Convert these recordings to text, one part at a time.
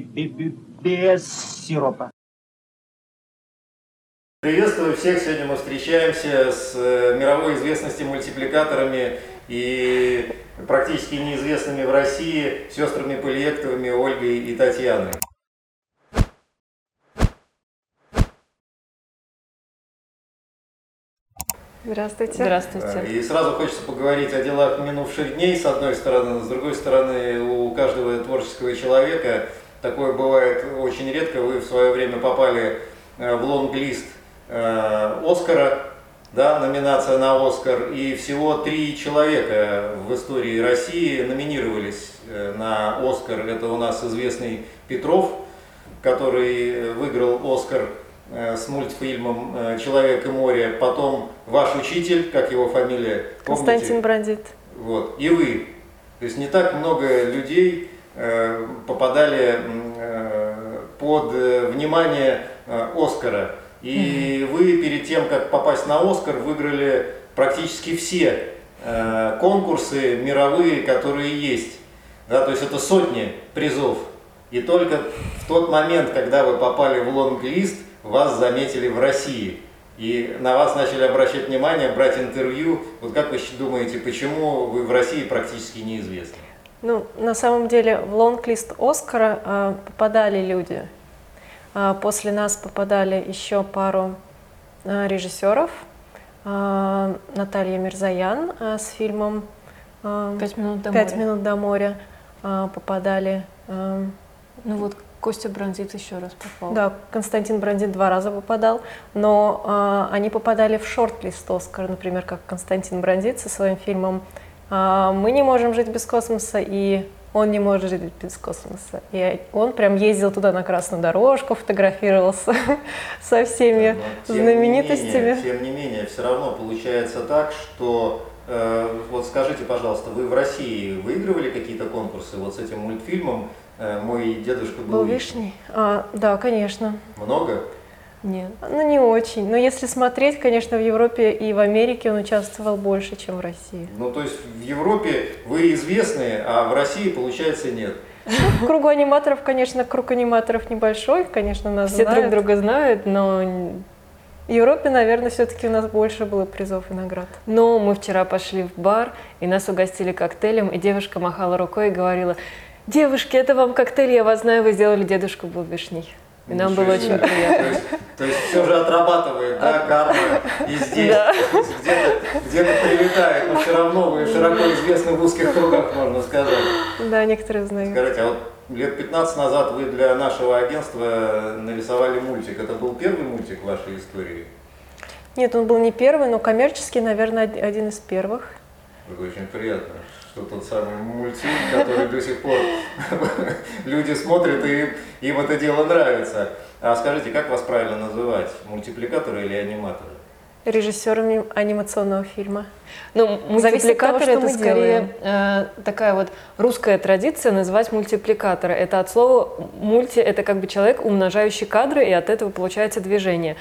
без сиропа. Приветствую всех! Сегодня мы встречаемся с э, мировой известности мультипликаторами и практически неизвестными в России сестрами Полиектовыми Ольгой и Татьяной. Здравствуйте. Здравствуйте. И сразу хочется поговорить о делах минувших дней, с одной стороны. С другой стороны, у каждого творческого человека такое бывает очень редко. Вы в свое время попали э, в лонг-лист э, Оскара, да, номинация на Оскар, и всего три человека в истории России номинировались э, на Оскар. Это у нас известный Петров, который выиграл Оскар с мультфильмом «Человек и море», потом ваш учитель, как его фамилия? Помните? Константин Брандит. Вот, и вы. То есть не так много людей попадали под внимание Оскара. И вы перед тем, как попасть на Оскар, выиграли практически все конкурсы мировые, которые есть. Да, то есть это сотни призов. И только в тот момент, когда вы попали в лонг-лист – вас заметили в России. И на вас начали обращать внимание, брать интервью. Вот как вы думаете, почему вы в России практически неизвестны? Ну, на самом деле в лонг-лист Оскара э, попадали люди. Э, после нас попадали еще пару э, режиссеров. Э, Наталья Мирзаян э, с фильмом э, «Пять минут до «Пять моря». Минут до моря» э, попадали. Э, ну вот Костя Бронзит еще раз попал. Да, Константин Бронзит два раза попадал, но э, они попадали в шорт-лист Оскар, например, как Константин Бронзит со своим фильмом «Мы не можем жить без космоса» и «Он не может жить без космоса». И он прям ездил туда на красную дорожку, фотографировался со всеми но, знаменитостями. Не менее, тем не менее, все равно получается так, что э, вот скажите, пожалуйста, вы в России выигрывали какие-то конкурсы вот с этим мультфильмом? Э, мой дедушка был, был вишней. А, да, конечно. Много? Нет. Ну, не очень. Но если смотреть, конечно, в Европе и в Америке он участвовал больше, чем в России. Ну, то есть в Европе вы известны, а в России, получается, нет. Ну, кругу аниматоров, конечно, круг аниматоров небольшой, конечно, нас Все знают. друг друга знают, но в Европе, наверное, все-таки у нас больше было призов и наград. Но мы вчера пошли в бар, и нас угостили коктейлем, и девушка махала рукой и говорила, Девушки, это вам коктейль, я вас знаю, вы сделали дедушку был вишней. И нам было очень приятно. То есть, то есть все же отрабатывает, да, карма и здесь, да. где-то, где-то прилетает, но все равно вы широко известны в узких кругах, можно сказать. Да, некоторые знают. Скажите, а вот лет 15 назад вы для нашего агентства нарисовали мультик. Это был первый мультик в вашей истории? Нет, он был не первый, но коммерческий, наверное, один из первых. Это очень приятно что тот самый мультфильм, который до сих пор люди смотрят, и им это дело нравится. А скажите, как вас правильно называть, мультипликаторы или аниматоры? Режиссерами анимационного фильма. Ну, мультипликатор это скорее э, такая вот русская традиция называть мультипликатора. Это от слова мульти, это как бы человек, умножающий кадры, и от этого получается движение.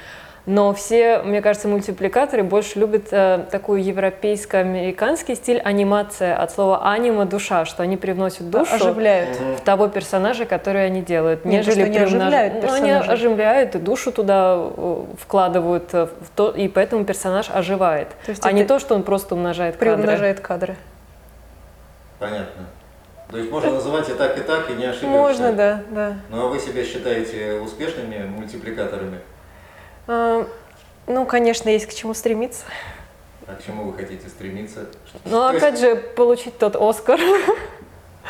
Но все, мне кажется, мультипликаторы больше любят э, такой европейско-американский стиль анимация от слова анима душа, что они привносят душу оживляют. в того персонажа, который они делают, Нет, нежели что оживляют ну, они оживляют и душу туда э, вкладывают, э, в то, и поэтому персонаж оживает, то есть а не то, что он просто умножает кадры. Приумножает кадры. Понятно. То есть можно называть и так, и так, и не ошибешься. Можно, да, да. Ну а вы себя считаете успешными мультипликаторами? А, ну, конечно, есть к чему стремиться. А к чему вы хотите стремиться? Ну, опять есть... же, получить тот Оскар.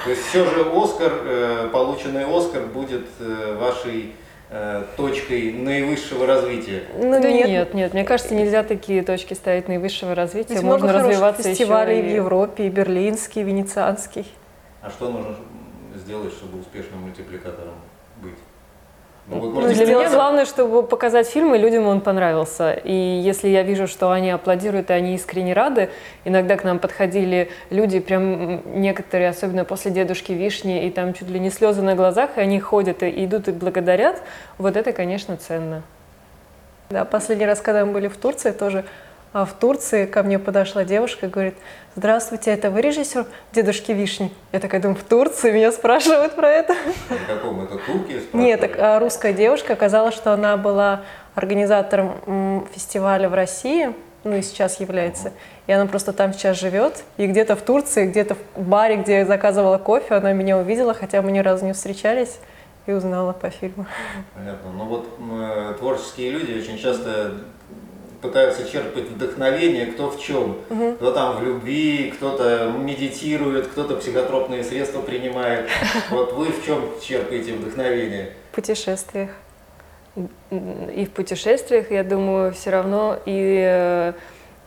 То есть все же Оскар, э, полученный Оскар будет э, вашей э, точкой наивысшего развития? Ну, нет. нет, нет, мне кажется, нельзя такие точки ставить наивысшего развития. Ведь Можно много развиваться фестивалей еще и... в Европе, и берлинский, и венецианский. А что нужно сделать, чтобы успешным мультипликатором? Ну, ну, для меня главное, чтобы показать фильм, и людям он понравился. И если я вижу, что они аплодируют, и они искренне рады, иногда к нам подходили люди, прям некоторые, особенно после «Дедушки Вишни», и там чуть ли не слезы на глазах, и они ходят и идут и благодарят, вот это, конечно, ценно. Да, последний раз, когда мы были в Турции, тоже в Турции ко мне подошла девушка и говорит, здравствуйте, это вы режиссер «Дедушки Вишни»? Я такая думаю, в Турции меня спрашивают про это. В каком это Турке? Нет, так, а русская девушка оказалось, что она была организатором фестиваля в России, ну и сейчас является. И она просто там сейчас живет. И где-то в Турции, где-то в баре, где я заказывала кофе, она меня увидела, хотя мы ни разу не встречались и узнала по фильму. Понятно. Ну вот э, творческие люди очень часто пытаются черпать вдохновение, кто в чем. Угу. Кто там в любви, кто-то медитирует, кто-то психотропные средства принимает. Вот вы в чем черпаете вдохновение? В путешествиях. И в путешествиях, я думаю, все равно и э,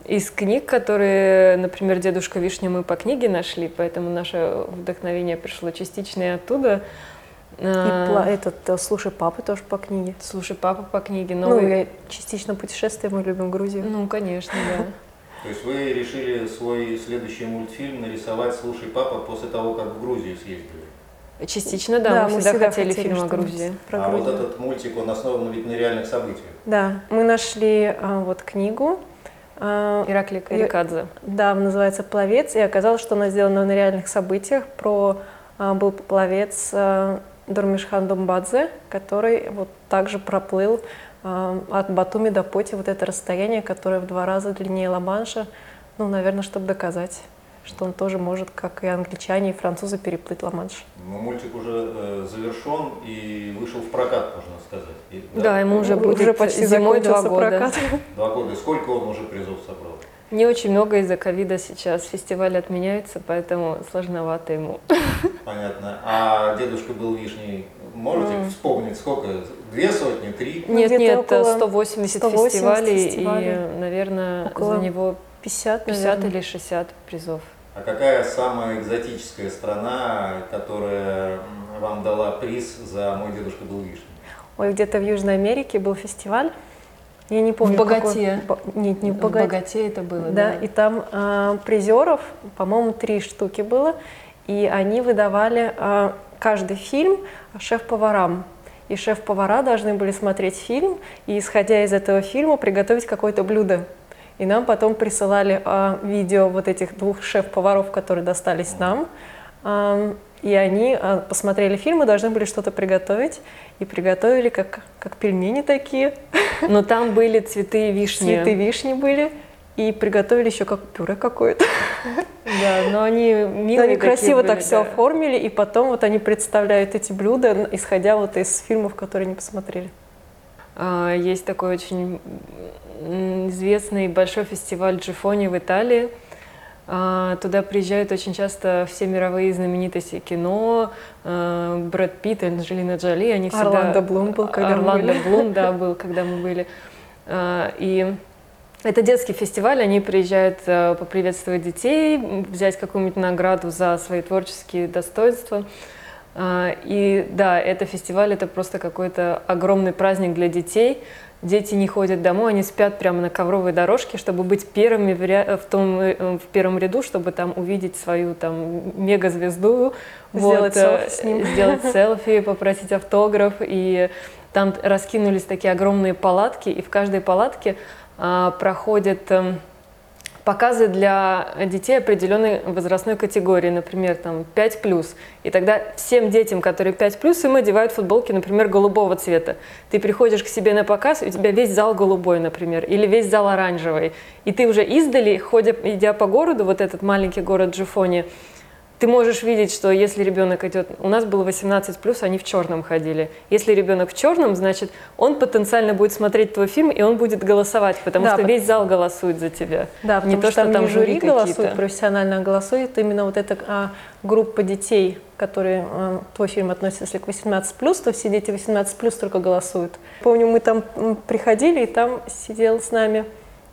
из книг, которые, например, «Дедушка Вишня» мы по книге нашли, поэтому наше вдохновение пришло частично и оттуда. И а, этот э, «Слушай папы» тоже по книге. «Слушай папа» по книге. Новый... Ну, я частично путешествие, мы любим Грузию. Ну, конечно, да. То есть вы решили свой следующий мультфильм нарисовать «Слушай папа» после того, как в Грузию съездили? Частично, да, да мы, мы всегда, всегда хотели, хотели фильм о Грузии. Про а Грузию. вот этот мультик, он основан ведь на реальных событиях. Да, мы нашли а, вот книгу. А, Иракли Карикадзе. Да, называется «Пловец», и оказалось, что она сделана на реальных событиях. Про а, был пловец а, Дурмишхан Думбадзе, который вот также проплыл э, от Батуми до Поти вот это расстояние, которое в два раза длиннее Ла-Манша, ну, наверное, чтобы доказать, что он тоже может, как и англичане, и французы, переплыть Ла-Манш. Ну, мультик уже э, завершен и вышел в прокат, можно сказать. И, да? да, ему уже будет уже почти зимой два года. Прокат. Два года. Сколько он уже призов собрал? Не очень много из-за ковида сейчас. Фестиваль отменяется, поэтому сложновато ему. Понятно. А дедушка был вишней. Можете mm. вспомнить, сколько? Две сотни, три? Нет, ну, нет, 180, 180 фестивалей, фестивалей, и, наверное, около за него 50, 50 или 60 призов. А какая самая экзотическая страна, которая вам дала приз за «Мой дедушка был вишней»? Ой, где-то в Южной Америке был фестиваль. Я не помню. В богате. Какой... Нет, не в богате. В богате это было, да. Да, и там а, призеров, по-моему, три штуки было, и они выдавали а, каждый фильм шеф-поварам. И шеф-повара должны были смотреть фильм и, исходя из этого фильма, приготовить какое-то блюдо. И нам потом присылали а, видео вот этих двух шеф-поваров, которые достались нам. А, и они а, посмотрели фильм и должны были что-то приготовить. И приготовили как, как пельмени такие. Но там были цветы вишни. Цветы вишни были. И приготовили еще как пюре какое-то. Да, но они милые Они красиво были, так все оформили, и потом вот они представляют эти блюда, исходя вот из фильмов, которые они посмотрели. А, есть такой очень известный большой фестиваль Джифони в Италии – туда приезжают очень часто все мировые знаменитости кино, а, Брэд Питт, Анджелина Джоли, они всегда... Орландо Блум был, когда Орландо мы были. Блум, да, был, когда мы были. А, и это детский фестиваль, они приезжают поприветствовать детей, взять какую-нибудь награду за свои творческие достоинства. И да, это фестиваль, это просто какой-то огромный праздник для детей – дети не ходят домой, они спят прямо на ковровой дорожке, чтобы быть первыми в, ря... в, том, э, в первом ряду, чтобы там увидеть свою там мегазвезду, сделать, вот, селфи с ним. сделать селфи, попросить автограф. И там раскинулись такие огромные палатки, и в каждой палатке а, проходят... А, показы для детей определенной возрастной категории, например, там 5+. И тогда всем детям, которые 5+, им одевают футболки, например, голубого цвета. Ты приходишь к себе на показ, и у тебя весь зал голубой, например, или весь зал оранжевый. И ты уже издали, ходя, идя по городу, вот этот маленький город Джифони, ты можешь видеть, что если ребенок идет, у нас было 18 плюс, они в черном ходили. Если ребенок в черном, значит, он потенциально будет смотреть твой фильм и он будет голосовать, потому да, что весь зал голосует за тебя. Да, не то, что, что там, не жюри голосует, профессионально голосует, именно вот эта а, группа детей, которые а, твой фильм относится, если к 18 плюс, то все дети 18 плюс только голосуют. Помню, мы там приходили, и там сидел с нами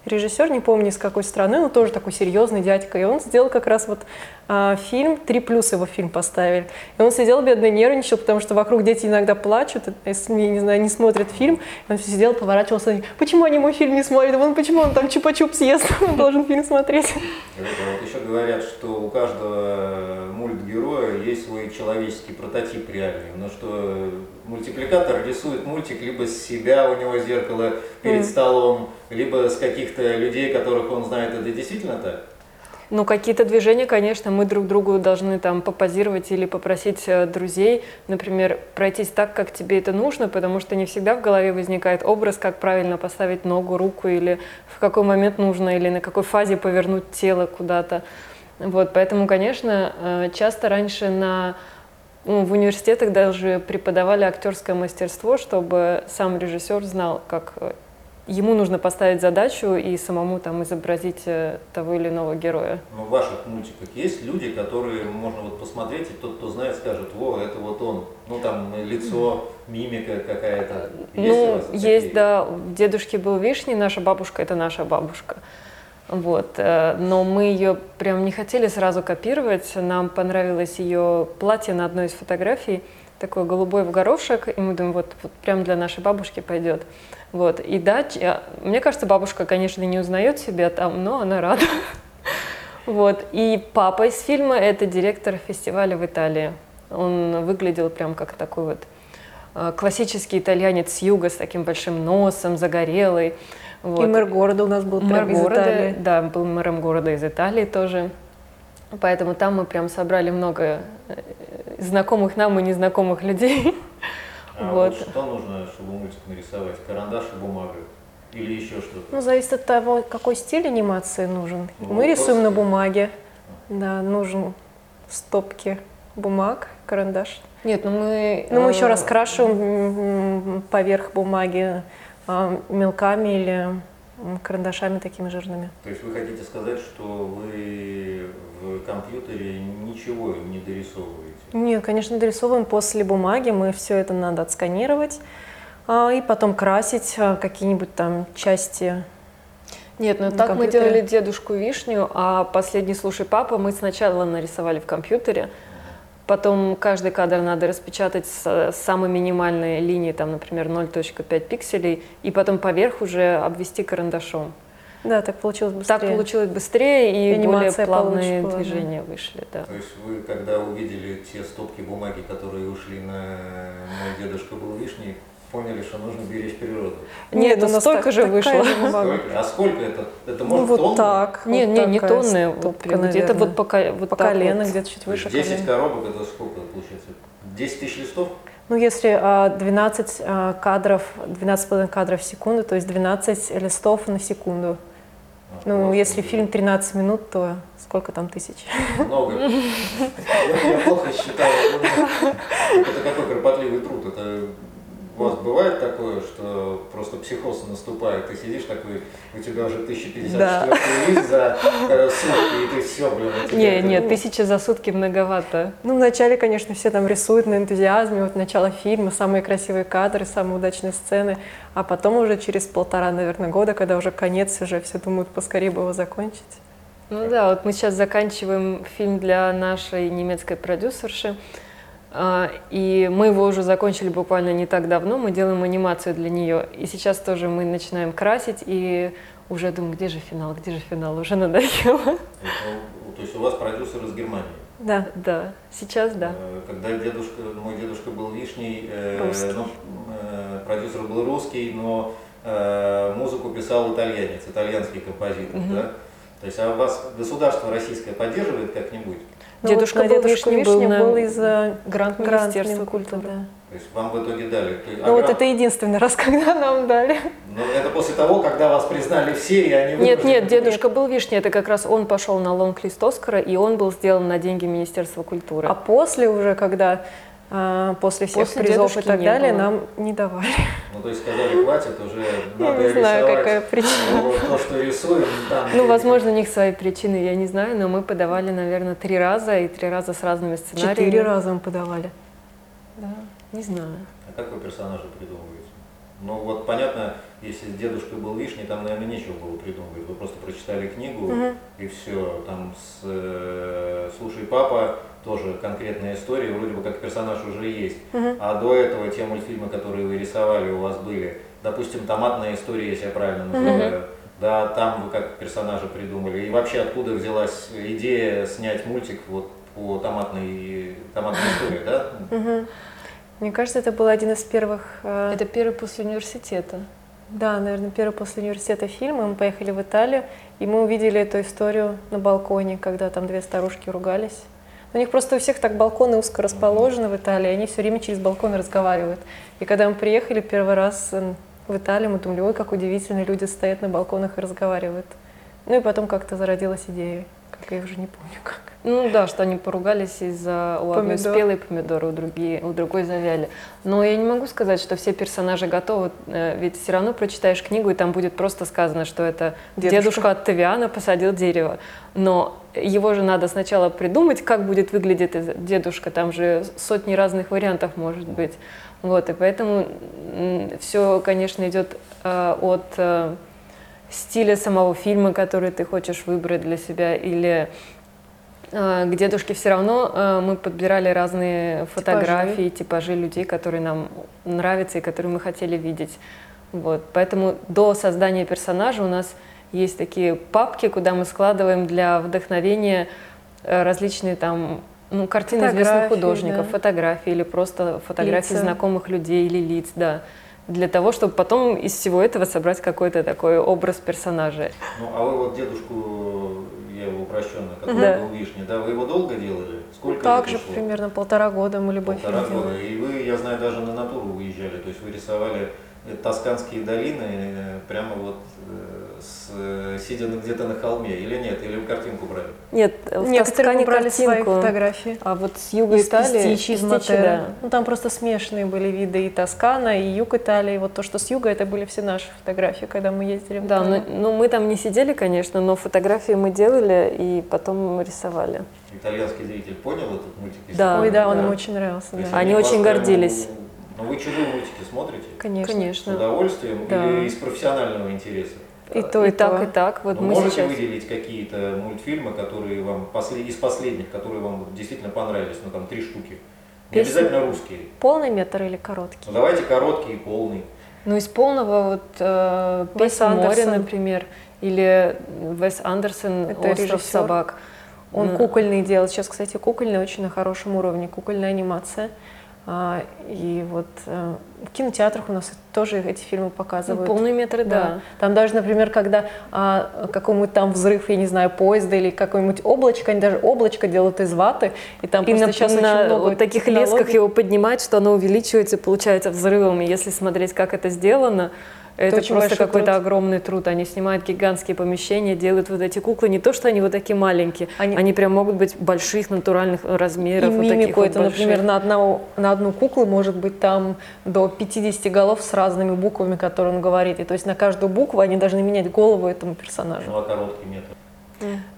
режиссер, не помню из какой страны, но тоже такой серьезный дядька, и он сделал как раз вот а, фильм, три плюс его фильм поставили. И он сидел бедный, нервничал, потому что вокруг дети иногда плачут, если, не знаю, не смотрят фильм, и он сидел, поворачивался, почему они мой фильм не смотрят, вон почему он там чупа-чуп съест, он должен фильм смотреть. Вот еще говорят, что у каждого мультгероя есть свой человеческий прототип реальный. Но что мультипликатор рисует мультик либо с себя, у него зеркало перед mm. столом, либо с каких-то людей, которых он знает. Это действительно так? Ну, какие-то движения, конечно, мы друг другу должны там попозировать или попросить э, друзей, например, пройтись так, как тебе это нужно, потому что не всегда в голове возникает образ, как правильно поставить ногу, руку, или в какой момент нужно, или на какой фазе повернуть тело куда-то. Вот, поэтому, конечно, э, часто раньше на в университетах даже преподавали актерское мастерство, чтобы сам режиссер знал, как э, ему нужно поставить задачу и самому там изобразить э, того или иного героя. Ну, в ваших мультиках есть люди, которые можно вот посмотреть, и тот, кто знает, скажет, во, это вот он. Ну, там лицо, мимика какая-то. Есть ну, есть, да. У дедушки был Вишни, наша бабушка – это наша бабушка. Вот. Э, но мы ее прям не хотели сразу копировать. Нам понравилось ее платье на одной из фотографий, такое голубой в горошек, и мы думаем, вот, вот прям для нашей бабушки пойдет. Вот. И да, мне кажется, бабушка, конечно, не узнает себя там, но она рада. Вот. И папа из фильма – это директор фестиваля в Италии. Он выглядел прям как такой вот э, классический итальянец с юга с таким большим носом, загорелый. Вот. И мэр города у нас был мэр прям города, из Италии. Да, был мэром города из Италии тоже. Поэтому там мы прям собрали много э, знакомых нам и незнакомых людей. А вот. вот что нужно, чтобы мультик нарисовать? Карандаш и бумага? Или еще что-то? Ну, зависит от того, какой стиль анимации нужен. Ну, Мы рисуем на бумаге. Да, нужен стопки бумаг, карандаш. Нет, ну мы... Ну, мы еще э, раскрашиваем поверх бумаги а, мелками или карандашами такими жирными. То есть вы хотите сказать, что вы в компьютере ничего не дорисовываете? Нет, конечно, дорисовываем после бумаги. Мы все это надо отсканировать а, и потом красить а, какие-нибудь там части нет, ну так компьютере. мы делали дедушку вишню, а последний слушай папа мы сначала нарисовали в компьютере, потом каждый кадр надо распечатать с, самой минимальной линии, там, например, 0.5 пикселей, и потом поверх уже обвести карандашом. Да, так получилось быстрее. Так получилось быстрее и, и более плавные движения да. вышли, да. То есть вы, когда увидели те стопки бумаги, которые ушли на «Мой дедушка был вишней», поняли, что нужно беречь природу? Нет, ну столько же вышло. Сколько? А сколько это? Это может ну, вот тонны? так. Нет, вот нет, не тонны. Где-то вот по, вот по колено, вот. где-то чуть выше 10 колена. коробок, это сколько получается? 10 тысяч листов? Ну, если 12 а, а, кадров, 12,5 кадров в секунду, то есть 12 листов на секунду. Ну, если фильм 13 минут, то сколько там тысяч? Много. Я плохо считаю. Это какой кропотливый труд. Это у вас бывает такое, что просто психоз наступает, ты сидишь такой, у тебя уже 1054 да. лист за э, сутки, и ты все, блин. Не, нет, тысяча за сутки многовато. Ну, вначале, конечно, все там рисуют на энтузиазме, вот начало фильма, самые красивые кадры, самые удачные сцены, а потом уже через полтора, наверное, года, когда уже конец, уже все думают, поскорее бы его закончить. Ну да, вот мы сейчас заканчиваем фильм для нашей немецкой продюсерши, и мы его уже закончили буквально не так давно, мы делаем анимацию для нее. И сейчас тоже мы начинаем красить, и уже думаю, где же финал, где же финал, уже надоело. То есть у вас продюсер из Германии? Да, да, сейчас да. Э, когда дедушка, мой дедушка был вишней, э, ну, э, продюсер был русский, но музыку писал итальянец, итальянский композитор, угу. да? То есть а вас государство российское поддерживает как-нибудь? Ну, дедушка вот был дедушка Вишни был, на... был из грант Министерства культуры. Да. То есть вам в итоге дали? А ну грант... вот это единственный раз, когда нам дали. Но это после того, когда вас признали все, и они Нет, нет, дедушка нет. был Вишни, это как раз он пошел на лонг-лист Оскара, и он был сделан на деньги Министерства культуры. А после уже, когда а, после всех после призов и так далее, было. нам не давали. Ну, то есть сказали, хватит, уже надо Я не знаю, какая причина. Вот то, что рисуем, там... Ну, возможно, у них свои причины, я не знаю, но мы подавали, наверное, три раза, и три раза с разными сценариями. Четыре раза мы подавали. Да, не знаю. А как вы персонажа придумываете? Ну, вот понятно, если с дедушкой был лишний, там, наверное, нечего было придумывать. Вы просто прочитали книгу, угу. и все. Там с э, «Слушай, папа» тоже конкретная история, вроде бы как персонаж уже есть. Угу. А до этого те мультфильмы, которые вы рисовали, у вас были, допустим, «Томатная история», если я правильно называю, угу. да, там вы как персонажа придумали. И вообще откуда взялась идея снять мультик вот по томатной, томатной истории, да? Угу. Мне кажется, это был один из первых... Э... Это первый после университета. Да, наверное, первый после университета фильм. Мы поехали в Италию, и мы увидели эту историю на балконе, когда там две старушки ругались. У них просто у всех так балконы узко расположены в Италии, они все время через балконы разговаривают. И когда мы приехали первый раз в Италию, мы думали, ой, как удивительно, люди стоят на балконах и разговаривают. Ну и потом как-то зародилась идея, как я уже не помню как. Ну да, что они поругались из-за у одной спелые помидоры, у, другие, у другой завяли. Но я не могу сказать, что все персонажи готовы, э, ведь все равно прочитаешь книгу, и там будет просто сказано, что это дедушка, дедушка от Тавиана посадил дерево. Но его же надо сначала придумать, как будет выглядеть дедушка, там же сотни разных вариантов может быть. Вот, и поэтому все, конечно, идет э, от э, стиля самого фильма, который ты хочешь выбрать для себя, или э, к дедушке все равно э, мы подбирали разные фотографии, типажи. типажи людей, которые нам нравятся и которые мы хотели видеть. Вот. Поэтому до создания персонажа у нас есть такие папки, куда мы складываем для вдохновения э, различные там ну, картины известных художников, да. фотографии или просто фотографии лица. знакомых людей или лиц, да для того, чтобы потом из всего этого собрать какой-то такой образ персонажа. Ну, а вы вот дедушку, я его упрощенно, который да. был вишни, да, вы его долго делали? Сколько Так же, примерно полтора года мы любой полтора фильм года. И вы, я знаю, даже на натуру выезжали, то есть вы рисовали тосканские долины э, прямо вот э, с, сидя где-то на холме или нет? Или вы картинку брали? Нет, в Некоторые Тоскане брали картинку, свои фотографии. А вот с юга из Италии, из да. Ну там просто смешанные были виды и Тоскана, и юг Италии. Вот то, что с юга, это были все наши фотографии, когда мы ездили в Да, но, ну мы там не сидели, конечно, но фотографии мы делали и потом рисовали. Итальянский зритель понял этот мультик? Да. Ой, да, он да. им очень нравился. Да. Они очень гордились. Но вы чужие мультики смотрите? Конечно. Конечно. С удовольствием да. или из профессионального интереса? И то, и, и так, и так. Вот мы можете сейчас... выделить какие-то мультфильмы, которые вам послед... из последних, которые вам действительно понравились, ну там три штуки. Не Песни? обязательно русские. Полный метр или короткий? Ну давайте короткий и полный. Ну из полного вот э, Песня моря, например, или Вес Андерсон Это «Остров режиссер. собак». Он ну, кукольный делает. Сейчас, кстати, кукольный очень на хорошем уровне, кукольная анимация. А, и вот э, в кинотеатрах у нас тоже эти фильмы показывают. Ну, полные метры, да. да. Там даже, например, когда а, какой-нибудь там взрыв, я не знаю, поезда или какое-нибудь облачко, они даже облачко делают из ваты, и там и просто на, сейчас на очень много вот таких лесках его поднимать, что оно увеличивается, получается взрывом. И если смотреть, как это сделано, это, это просто какой-то огромный труд. Они снимают гигантские помещения, делают вот эти куклы. Не то, что они вот такие маленькие, они, они прям могут быть больших, натуральных размеров. И вот мимику вот это, больших. например, на, одного, на одну куклу может быть там до 50 голов с разными буквами, которые он говорит. И то есть на каждую букву они должны менять голову этому персонажу. Ну, а короткий метод?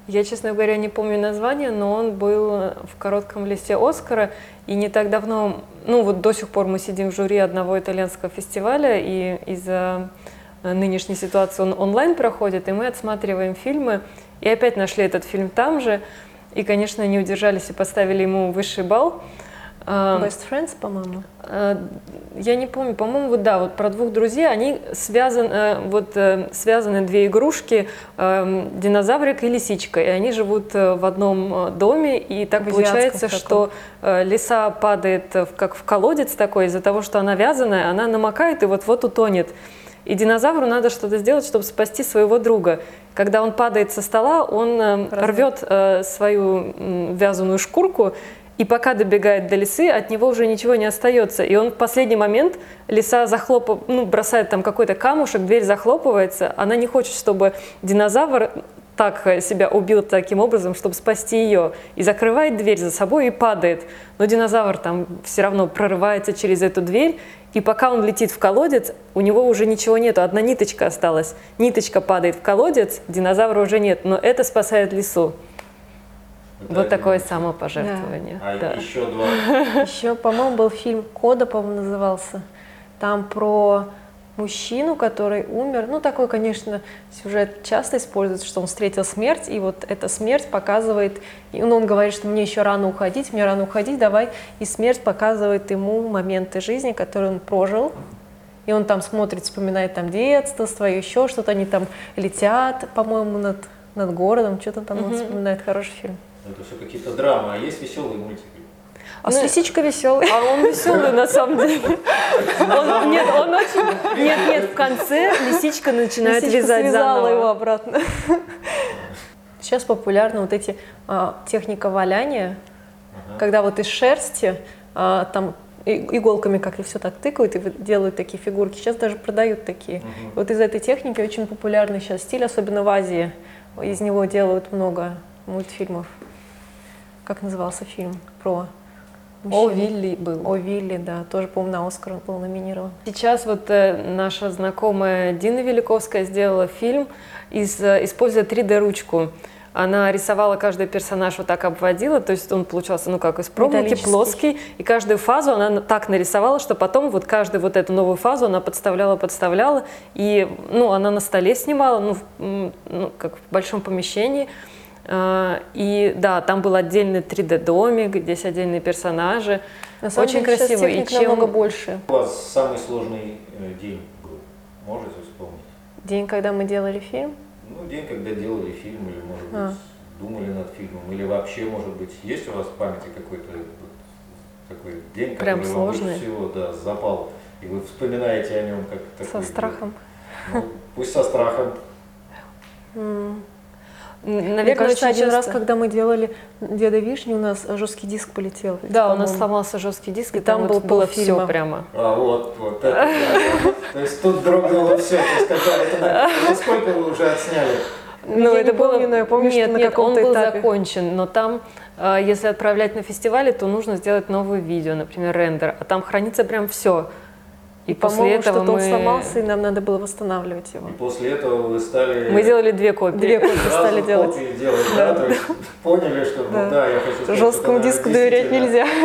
Я, честно говоря, не помню название, но он был в коротком листе Оскара. И не так давно, ну вот до сих пор мы сидим в жюри одного итальянского фестиваля, и из-за нынешней ситуации он онлайн проходит, и мы отсматриваем фильмы, и опять нашли этот фильм там же, и, конечно, не удержались и поставили ему высший балл. Best Friends, по-моему. А, я не помню, по-моему, вот да, вот про двух друзей, они связаны, э, вот э, связаны две игрушки, эм, динозаврик и лисичка, и они живут э, в одном доме, и так в получается, что лиса падает как в колодец такой, из-за того, что она вязаная, она намокает и вот-вот утонет. И динозавру надо что-то сделать, чтобы спасти своего друга. Когда он падает со стола, он рвет свою вязаную шкурку и пока добегает до лисы, от него уже ничего не остается. И он в последний момент, лиса захлоп... ну, бросает там какой-то камушек, дверь захлопывается. Она не хочет, чтобы динозавр так себя убил таким образом, чтобы спасти ее. И закрывает дверь за собой и падает. Но динозавр там все равно прорывается через эту дверь. И пока он летит в колодец, у него уже ничего нету, одна ниточка осталась. Ниточка падает в колодец, динозавра уже нет, но это спасает лису. Вот такое самопожертвование. Да. А да. еще два? Еще, по-моему, был фильм «Кода», по-моему, назывался. Там про мужчину, который умер. Ну, такой, конечно, сюжет часто используется, что он встретил смерть, и вот эта смерть показывает, и ну, он говорит, что мне еще рано уходить, мне рано уходить, давай. И смерть показывает ему моменты жизни, которые он прожил. И он там смотрит, вспоминает там детство свое, еще что-то, они там летят, по-моему, над, над городом, что-то там угу. он вспоминает, хороший фильм. Это все какие-то драмы, а есть веселые мультики. А с лисичкой веселый. А он веселый на самом деле. Он, нет, он очень... Нет, нет, в конце лисичка начинает Лисичка вязать связала заново. его обратно. Сейчас популярны вот эти а, техника валяния, Ага. когда вот из шерсти а, там иголками как-то все так тыкают и делают такие фигурки. Сейчас даже продают такие. Мгм. Вот из этой техники очень популярный сейчас стиль, особенно в Азии. Из него делают много мультфильмов. Как назывался фильм про О, мужчину? Вилли был. О, Вилли, да, тоже, по-моему, на Оскар он был номинирован. Сейчас вот э, наша знакомая Дина Великовская сделала фильм, из, э, используя 3D-ручку. Она рисовала каждый персонаж, вот так обводила, то есть он получался, ну как, из проволоки, плоский, и каждую фазу она на- так нарисовала, что потом вот каждую вот эту новую фазу она подставляла, подставляла, и, ну, она на столе снимала, ну, в, ну как в большом помещении, и да, там был отдельный 3D-домик, здесь отдельные персонажи, На самом очень деле, красиво, и чем... намного больше. У вас самый сложный э, день был? Можете вспомнить? День, когда мы делали фильм, Ну, день, когда делали фильм, или, может быть, А. думали над фильмом, или вообще, может быть, есть у вас в памяти какой-то такой день, Прям который вам больше сложный? всего да, запал, и вы вспоминаете о нем как со такой, страхом. ну, пусть со страхом. Н- Мне Наверное, кажется, один раз, часто- когда мы делали Деда Вишни, у нас жесткий диск полетел. Да, у нас сломался жесткий диск, и, И там там, был вот было все полфильма. прямо. А вот, вот это. То есть тут дрогнуло все, это, на- это сколько вы уже отсняли? Ну, я не помню, но я помню, нет, что на нет, каком-то он был этапе. закончен, но там, э, если отправлять на фестивале, то нужно сделать новое видео, например, рендер, а там хранится прям все. И, после этого что-то мы... он сломался, и нам надо было восстанавливать его. И после этого вы стали... Мы делали две копии. Две копии сразу стали делать. копии делать, да? То есть поняли, что, ну Да. да, я хочу сказать, Жесткому диску доверять нельзя.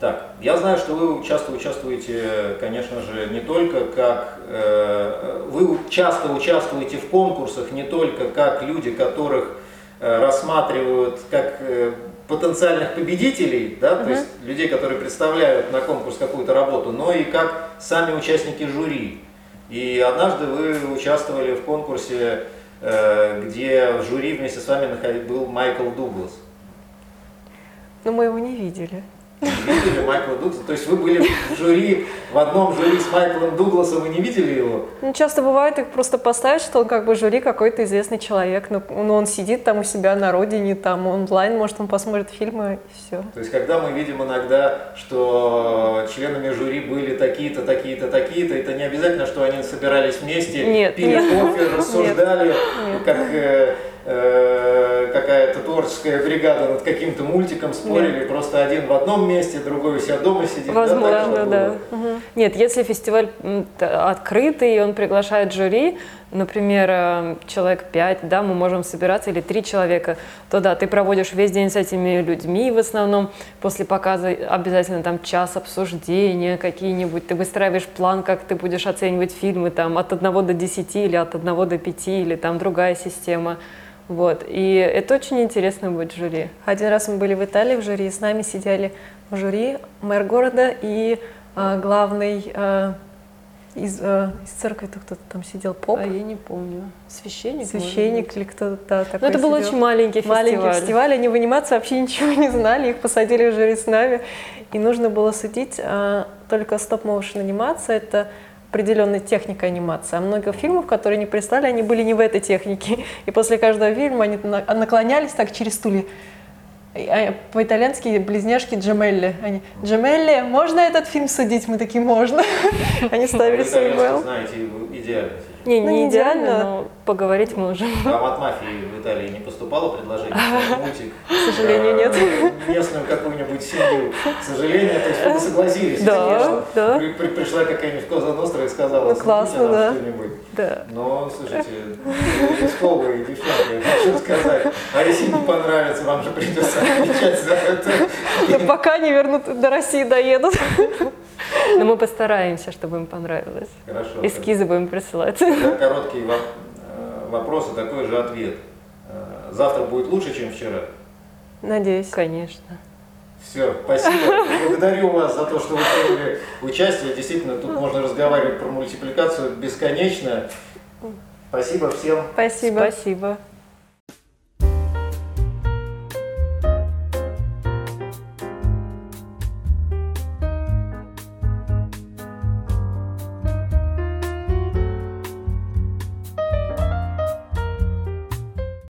Так, я знаю, что вы часто участвуете, конечно же, не только как... э, вы часто участвуете в конкурсах не только как люди, которых э, рассматривают как э, потенциальных победителей, да, то есть людей, которые представляют на конкурс какую-то работу, но и как сами участники жюри. И однажды вы участвовали в конкурсе, э, где в жюри вместе с вами был Майкл Дуглас. Но мы его не видели. Видели Майкла Дугласа? То есть вы были в жюри, в одном жюри с Майклом Дугласом, вы не видели его? Ну, часто бывает, их просто поставят, что он как бы жюри какой-то известный человек, но но он сидит там у себя на родине, там онлайн, может, он посмотрит фильмы, и все. То есть когда мы видим иногда, что членами жюри были такие-то, такие-то, такие-то, это не обязательно, что они собирались вместе, Нет, пили кофе, рассуждали, Нет. как э, э, какая-то творческая бригада над каким-то мультиком, спорили, просто один в одном месте, другой у себя дома сидит. да, Возможно, что да. было? Нет, если фестиваль открытый, и он приглашает жюри, например, э, человек пять, да, мы можем собираться, или три человека, то да, ты проводишь весь день с этими людьми в основном, после показа обязательно там час обсуждения какие-нибудь, ты выстраиваешь план, как ты будешь оценивать фильмы там от одного до десяти или от одного до пяти, или там другая система. Вот, и это очень интересно будет в жюри. Один раз мы были в Италии в жюри, и с нами сидели в жюри мэр города и а, главный а, из, а, из церкви, то кто-то там сидел, поп, А я не помню. Священник? священник или кто-то да, такой Ну, это был сидел. очень маленький фестиваль. маленький фестиваль, они в анимации вообще ничего не знали, их посадили в жюри с нами, и нужно было судить а, только стоп-моушен анимация, это определенная техника анимации. А много фильмов, которые не прислали, они были не в этой технике. И после каждого фильма они на- наклонялись так через стулья. А, По-итальянски близняшки Джемелли. Они, Джемелли, можно этот фильм судить? Мы такие, можно. Они ставили свой знаете идеально. Не, Ну, не не идеально, идеально. но поговорить можем. Вам от мафии в Италии не поступало предложение снять мультик? К сожалению, нет. э, Местную какую-нибудь семью. К сожалению, то есть вы согласились, Да, конечно. да. При- при- Пришла какая-нибудь Коза Ностра и сказала, Ну, «Снимите классно, да. что-нибудь. Да. Но, слушайте, вы рисковые девчонки, я хочу сказать. А если не понравится, вам же придется отвечать за это. Пока не вернут, до России доедут. Но мы постараемся, чтобы им понравилось. Хорошо. Эскизы будем присылать. Короткий э, вопрос и такой же ответ. Э, Завтра будет лучше, чем вчера? Надеюсь. Конечно. Все, спасибо. Благодарю вас за то, что вы приняли участие. Действительно, тут можно разговаривать про мультипликацию бесконечно. Спасибо всем. Спасибо. Спасибо.